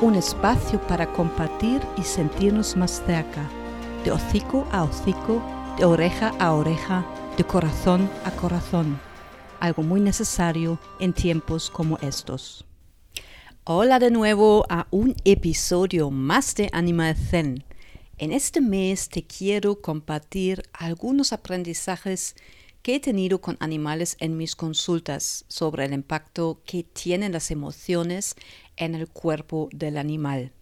Un espacio para compartir y sentirnos más cerca, de hocico a hocico, de oreja a oreja, de corazón a corazón, algo muy necesario en tiempos como estos. Hola de nuevo a un episodio más de Animal Zen. En este mes te quiero compartir algunos aprendizajes que he tenido con animales en mis consultas sobre el impacto que tienen las emociones en el cuerpo del animal.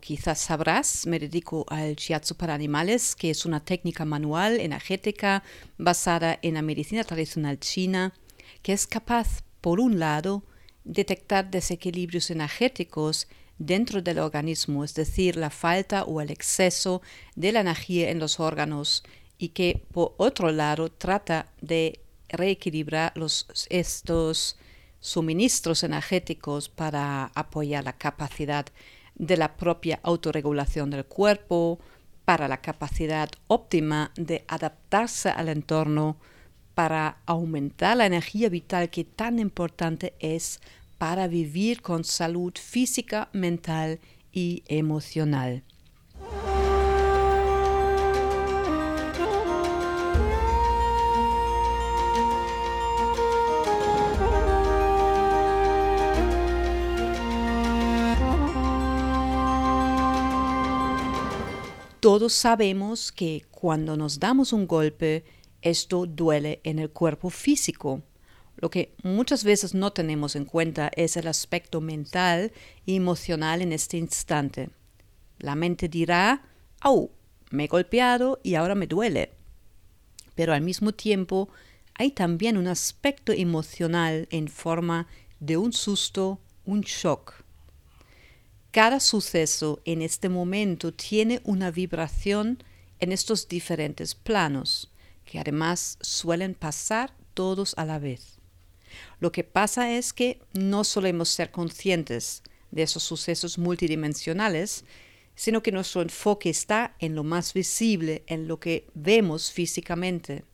Quizás sabrás, me dedico al shiatsu para animales, que es una técnica manual energética basada en la medicina tradicional china, que es capaz, por un lado, detectar desequilibrios energéticos dentro del organismo, es decir, la falta o el exceso de la energía en los órganos, y que, por otro lado, trata de reequilibrar estos suministros energéticos para apoyar la capacidad de la propia autorregulación del cuerpo, para la capacidad óptima de adaptarse al entorno, para aumentar la energía vital que tan importante es para vivir con salud física, mental y emocional. Todos sabemos que cuando nos damos un golpe, esto duele en el cuerpo físico. Lo que muchas veces no tenemos en cuenta es el aspecto mental y emocional en este instante. La mente dirá, oh, me he golpeado y ahora me duele. Pero al mismo tiempo hay también un aspecto emocional en forma de un susto, un shock. Cada suceso en este momento tiene una vibración en estos diferentes planos, que además suelen pasar todos a la vez. Lo que pasa es que no solemos ser conscientes de esos sucesos multidimensionales, sino que nuestro enfoque está en lo más visible, en lo que vemos físicamente.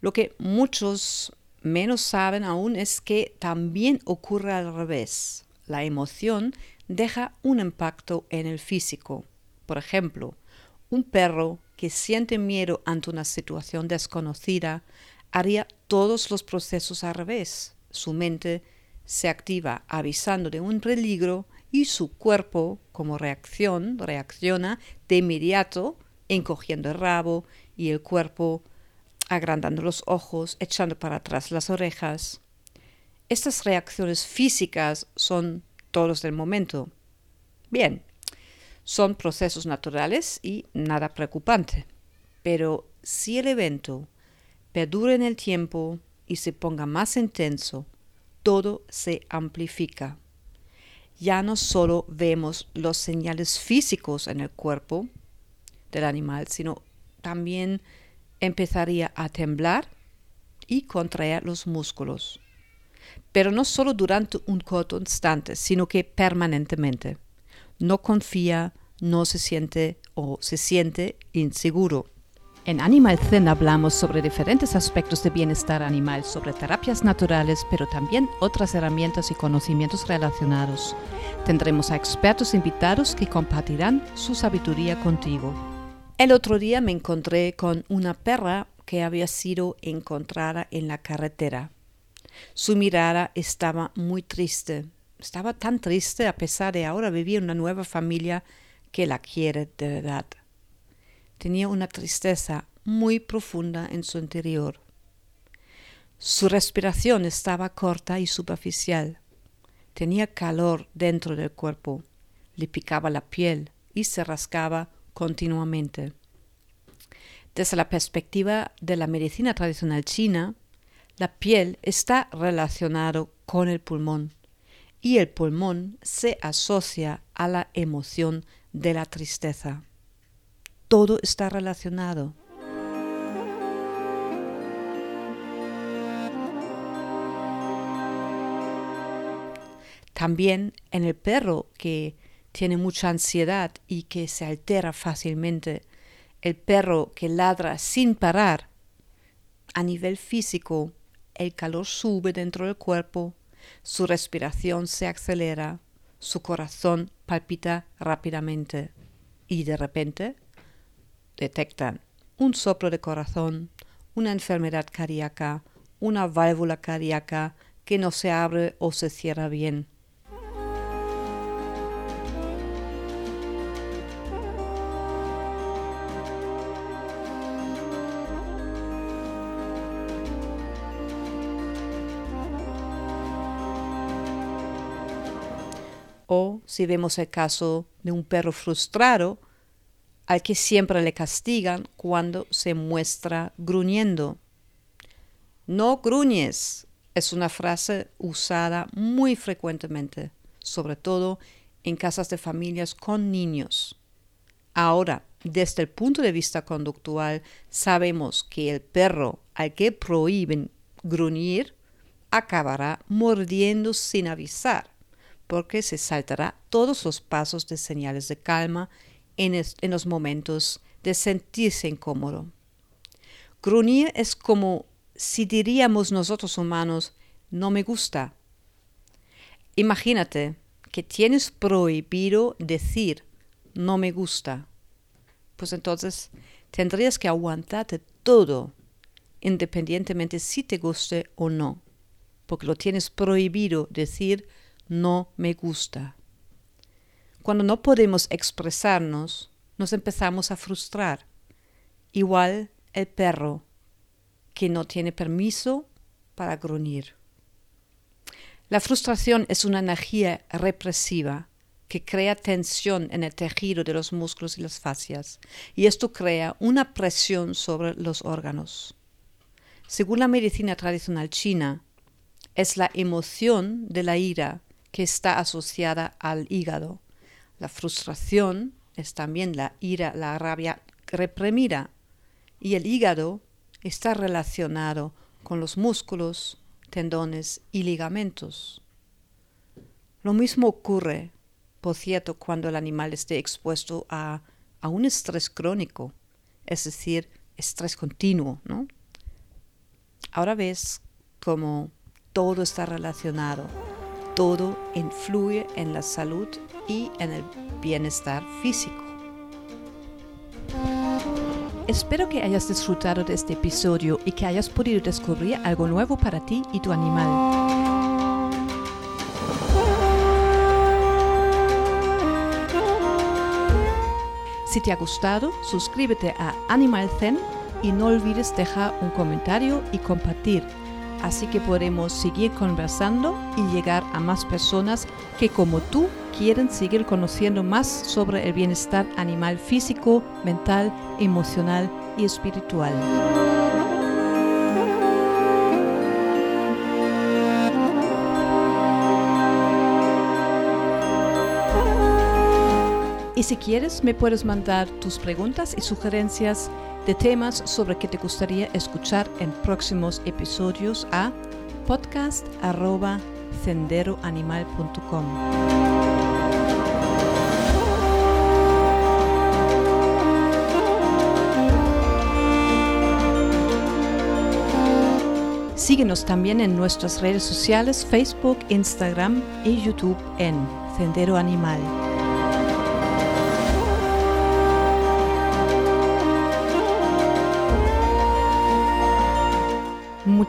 Lo que muchos menos saben aún es que también ocurre al revés la emoción deja un impacto en el físico. Por ejemplo, un perro que siente miedo ante una situación desconocida haría todos los procesos al revés. Su mente se activa avisando de un peligro y su cuerpo, como reacción, reacciona de inmediato, encogiendo el rabo y el cuerpo, agrandando los ojos, echando para atrás las orejas. Estas reacciones físicas son todos del momento. Bien, son procesos naturales y nada preocupante. Pero si el evento perdura en el tiempo y se ponga más intenso, todo se amplifica. Ya no solo vemos los señales físicos en el cuerpo del animal, sino también empezaría a temblar y contraer los músculos pero no solo durante un corto instante, sino que permanentemente. No confía, no se siente o se siente inseguro. En Animal Zen hablamos sobre diferentes aspectos de bienestar animal, sobre terapias naturales, pero también otras herramientas y conocimientos relacionados. Tendremos a expertos invitados que compartirán su sabiduría contigo. El otro día me encontré con una perra que había sido encontrada en la carretera. Su mirada estaba muy triste. Estaba tan triste a pesar de ahora vivir una nueva familia que la quiere de verdad. Tenía una tristeza muy profunda en su interior. Su respiración estaba corta y superficial. Tenía calor dentro del cuerpo, le picaba la piel y se rascaba continuamente. Desde la perspectiva de la medicina tradicional china, la piel está relacionado con el pulmón y el pulmón se asocia a la emoción de la tristeza. Todo está relacionado. También en el perro que tiene mucha ansiedad y que se altera fácilmente, el perro que ladra sin parar, a nivel físico, el calor sube dentro del cuerpo, su respiración se acelera, su corazón palpita rápidamente y de repente detectan un soplo de corazón, una enfermedad cardíaca, una válvula cardíaca que no se abre o se cierra bien. O si vemos el caso de un perro frustrado, al que siempre le castigan cuando se muestra gruñendo. No gruñes es una frase usada muy frecuentemente, sobre todo en casas de familias con niños. Ahora, desde el punto de vista conductual, sabemos que el perro al que prohíben gruñir acabará mordiendo sin avisar porque se saltará todos los pasos de señales de calma en, los momentos de sentirse incómodo. Gruñir es como si diríamos nosotros humanos, no me gusta. Imagínate que tienes prohibido decir, no me gusta. Pues entonces tendrías que aguantarte todo, independientemente si te guste o no, porque lo tienes prohibido decir, no me gusta. Cuando no podemos expresarnos, nos empezamos a frustrar. Igual el perro que no tiene permiso para gruñir. La frustración es una energía represiva que crea tensión en el tejido de los músculos y las fascias, y esto crea una presión sobre los órganos. Según la medicina tradicional china, es la emoción de la ira que está asociada al hígado. La frustración es también la ira, la rabia reprimida. Y el hígado está relacionado con los músculos, tendones y ligamentos. Lo mismo ocurre, por cierto, cuando el animal esté expuesto a, a un estrés crónico, es decir, estrés continuo, ¿no? Ahora ves cómo todo está relacionado todo influye en la salud y en el bienestar físico. Espero que hayas disfrutado de este episodio y que hayas podido descubrir algo nuevo para ti y tu animal. Si te ha gustado, suscríbete a Animal Zen y no olvides dejar un comentario y compartir así que podremos seguir conversando y llegar a más personas que como tú quieren seguir conociendo más sobre el bienestar animal físico, mental, emocional y espiritual. Y si quieres, me puedes mandar tus preguntas y sugerencias de temas sobre que te gustaría escuchar en próximos episodios a podcast.senderoanimal.com. Síguenos también en nuestras redes sociales Facebook, Instagram y YouTube en Sendero Animal.